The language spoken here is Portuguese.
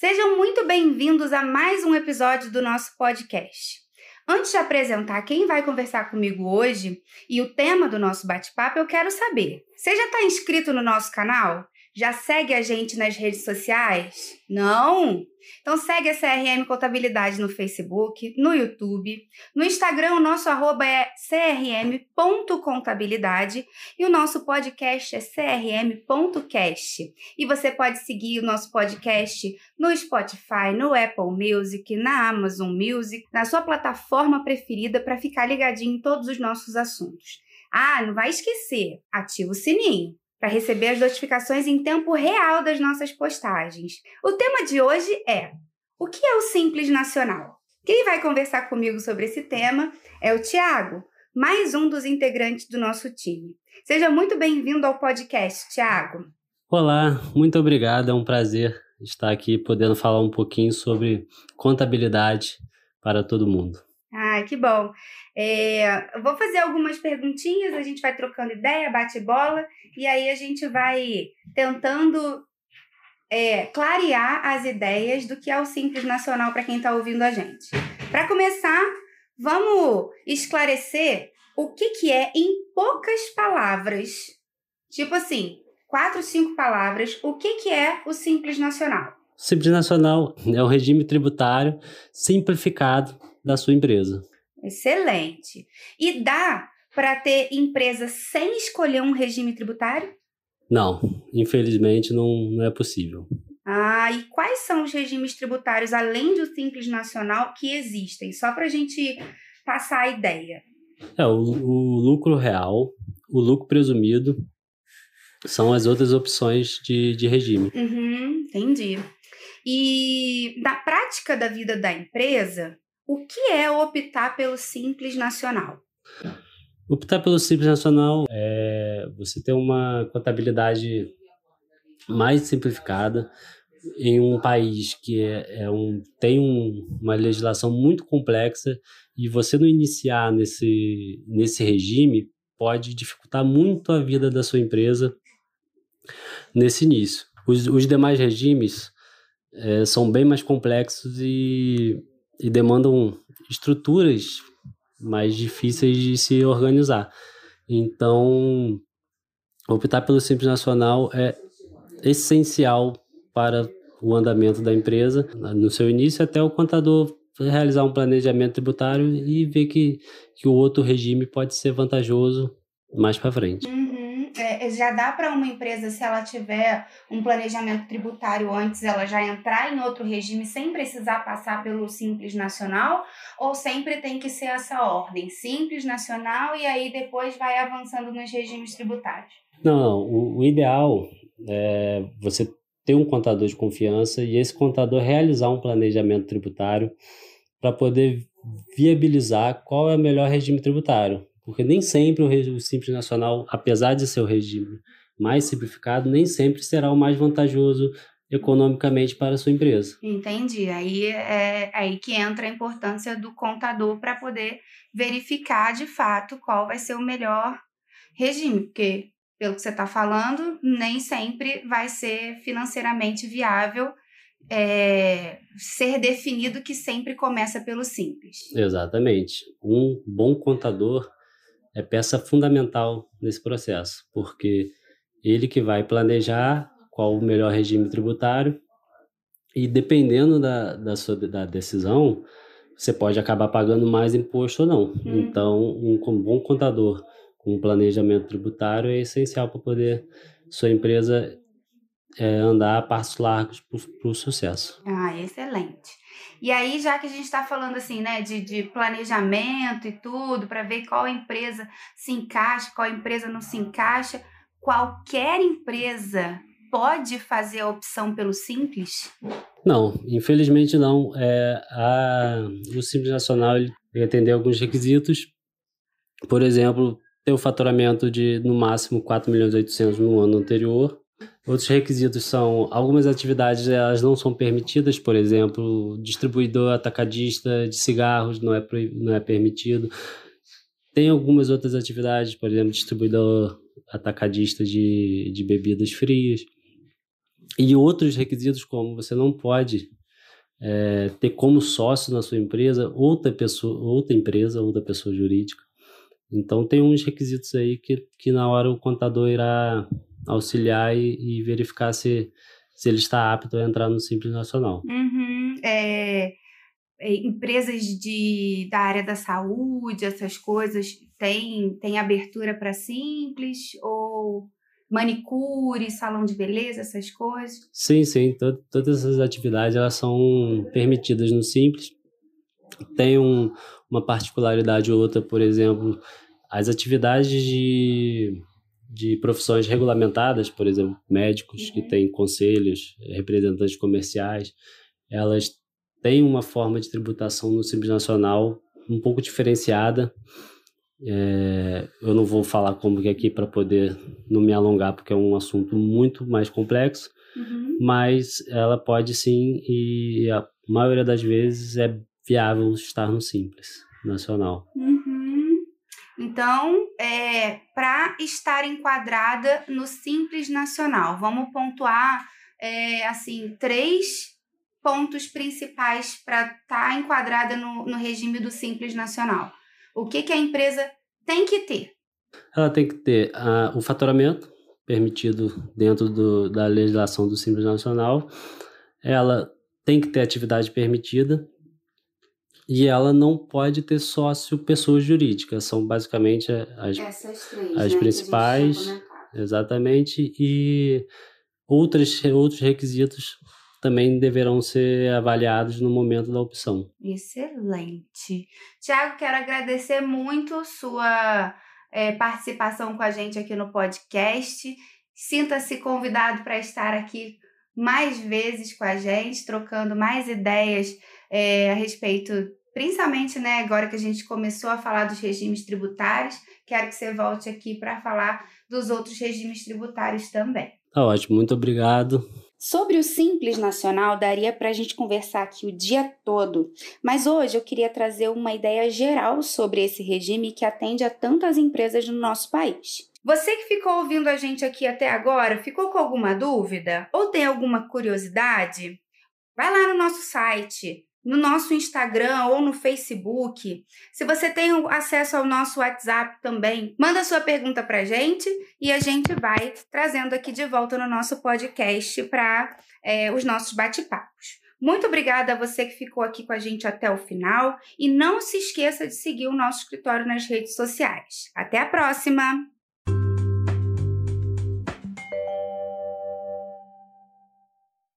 Sejam muito bem-vindos a mais um episódio do nosso podcast. Antes de apresentar quem vai conversar comigo hoje e o tema do nosso bate-papo, eu quero saber: você já está inscrito no nosso canal? Já segue a gente nas redes sociais? Não? Então segue a CRM Contabilidade no Facebook, no YouTube, no Instagram o nosso arroba é crm.contabilidade e o nosso podcast é crm.cast. E você pode seguir o nosso podcast no Spotify, no Apple Music, na Amazon Music, na sua plataforma preferida para ficar ligadinho em todos os nossos assuntos. Ah, não vai esquecer, ativa o sininho para receber as notificações em tempo real das nossas postagens. O tema de hoje é: o que é o Simples Nacional? Quem vai conversar comigo sobre esse tema é o Tiago, mais um dos integrantes do nosso time. Seja muito bem-vindo ao podcast, Tiago. Olá, muito obrigado. É um prazer estar aqui podendo falar um pouquinho sobre contabilidade para todo mundo. Ai, que bom. É, vou fazer algumas perguntinhas, a gente vai trocando ideia, bate bola, e aí a gente vai tentando é, clarear as ideias do que é o Simples Nacional para quem está ouvindo a gente. Para começar, vamos esclarecer o que, que é, em poucas palavras, tipo assim, quatro, cinco palavras, o que, que é o Simples Nacional. Simples Nacional é o regime tributário simplificado da sua empresa. Excelente. E dá para ter empresa sem escolher um regime tributário? Não, infelizmente não, não é possível. Ah, e quais são os regimes tributários, além do Simples Nacional, que existem? Só para a gente passar a ideia. É, o, o lucro real, o lucro presumido, são as outras opções de, de regime. Uhum, entendi. E na prática da vida da empresa, o que é optar pelo Simples Nacional? Optar pelo Simples Nacional é você ter uma contabilidade mais simplificada em um país que é, é um, tem um, uma legislação muito complexa e você não iniciar nesse, nesse regime pode dificultar muito a vida da sua empresa nesse início. Os, os demais regimes é, são bem mais complexos e e demandam estruturas mais difíceis de se organizar. Então, optar pelo Simples Nacional é essencial para o andamento da empresa, no seu início, até o contador realizar um planejamento tributário e ver que, que o outro regime pode ser vantajoso mais para frente. Uhum é, já dá para uma empresa, se ela tiver um planejamento tributário antes, ela já entrar em outro regime sem precisar passar pelo Simples Nacional? Ou sempre tem que ser essa ordem? Simples Nacional e aí depois vai avançando nos regimes tributários? Não, não. O, o ideal é você ter um contador de confiança e esse contador realizar um planejamento tributário para poder viabilizar qual é o melhor regime tributário. Porque nem sempre o regime simples nacional, apesar de ser o regime mais simplificado, nem sempre será o mais vantajoso economicamente para a sua empresa. Entendi. Aí é aí que entra a importância do contador para poder verificar de fato qual vai ser o melhor regime, porque pelo que você está falando, nem sempre vai ser financeiramente viável é, ser definido que sempre começa pelo simples. Exatamente. Um bom contador é peça fundamental nesse processo, porque ele que vai planejar qual o melhor regime tributário e dependendo da, da sua da decisão, você pode acabar pagando mais imposto ou não. Hum. Então, um, um bom contador com um planejamento tributário é essencial para poder sua empresa é, andar a passos largos para o sucesso. Ah, excelente. E aí, já que a gente está falando assim, né, de, de planejamento e tudo, para ver qual empresa se encaixa, qual empresa não se encaixa, qualquer empresa pode fazer a opção pelo Simples? Não, infelizmente não. É, a, o Simples Nacional ele tem que atender alguns requisitos. Por exemplo, ter o faturamento de no máximo 4 milhões e 800 no ano anterior Outros requisitos são algumas atividades elas não são permitidas, por exemplo, distribuidor atacadista de cigarros não é, não é permitido. Tem algumas outras atividades, por exemplo, distribuidor atacadista de, de bebidas frias. E outros requisitos, como você não pode é, ter como sócio na sua empresa outra pessoa, outra empresa, outra pessoa jurídica. Então tem uns requisitos aí que, que na hora o contador irá auxiliar e, e verificar se, se ele está apto a entrar no Simples Nacional. Uhum, é, é, empresas de, da área da saúde, essas coisas, tem, tem abertura para Simples ou manicure, salão de beleza, essas coisas? Sim, sim. Tod todas essas atividades elas são permitidas no Simples. Tem um, uma particularidade ou outra, por exemplo, as atividades de, de profissões regulamentadas, por exemplo, médicos uhum. que têm conselhos, representantes comerciais, elas têm uma forma de tributação no Simples Nacional um pouco diferenciada é, eu não vou falar como que é aqui para poder não me alongar, porque é um assunto muito mais complexo, uhum. mas ela pode sim, e a maioria das vezes é viável estar no Simples Nacional. Uhum. Então, é, para estar enquadrada no Simples Nacional, vamos pontuar é, assim três pontos principais para estar tá enquadrada no, no regime do Simples Nacional. O que, que a empresa tem que ter? Ela tem que ter uh, o faturamento permitido dentro do, da legislação do Simples Nacional. Ela tem que ter atividade permitida e ela não pode ter sócio pessoa jurídica. São basicamente as, três, as né, principais. Exatamente. E outros, outros requisitos também deverão ser avaliados no momento da opção. Excelente. Tiago, quero agradecer muito sua é, participação com a gente aqui no podcast. Sinta-se convidado para estar aqui mais vezes com a gente, trocando mais ideias é, a respeito, principalmente né, agora que a gente começou a falar dos regimes tributários. Quero que você volte aqui para falar dos outros regimes tributários também. Tá ótimo, muito obrigado. Sobre o Simples Nacional, daria para a gente conversar aqui o dia todo, mas hoje eu queria trazer uma ideia geral sobre esse regime que atende a tantas empresas no nosso país. Você que ficou ouvindo a gente aqui até agora, ficou com alguma dúvida ou tem alguma curiosidade? Vai lá no nosso site no nosso Instagram ou no Facebook. Se você tem acesso ao nosso WhatsApp também, manda sua pergunta para gente e a gente vai trazendo aqui de volta no nosso podcast para é, os nossos bate-papos. Muito obrigada a você que ficou aqui com a gente até o final e não se esqueça de seguir o nosso escritório nas redes sociais. Até a próxima!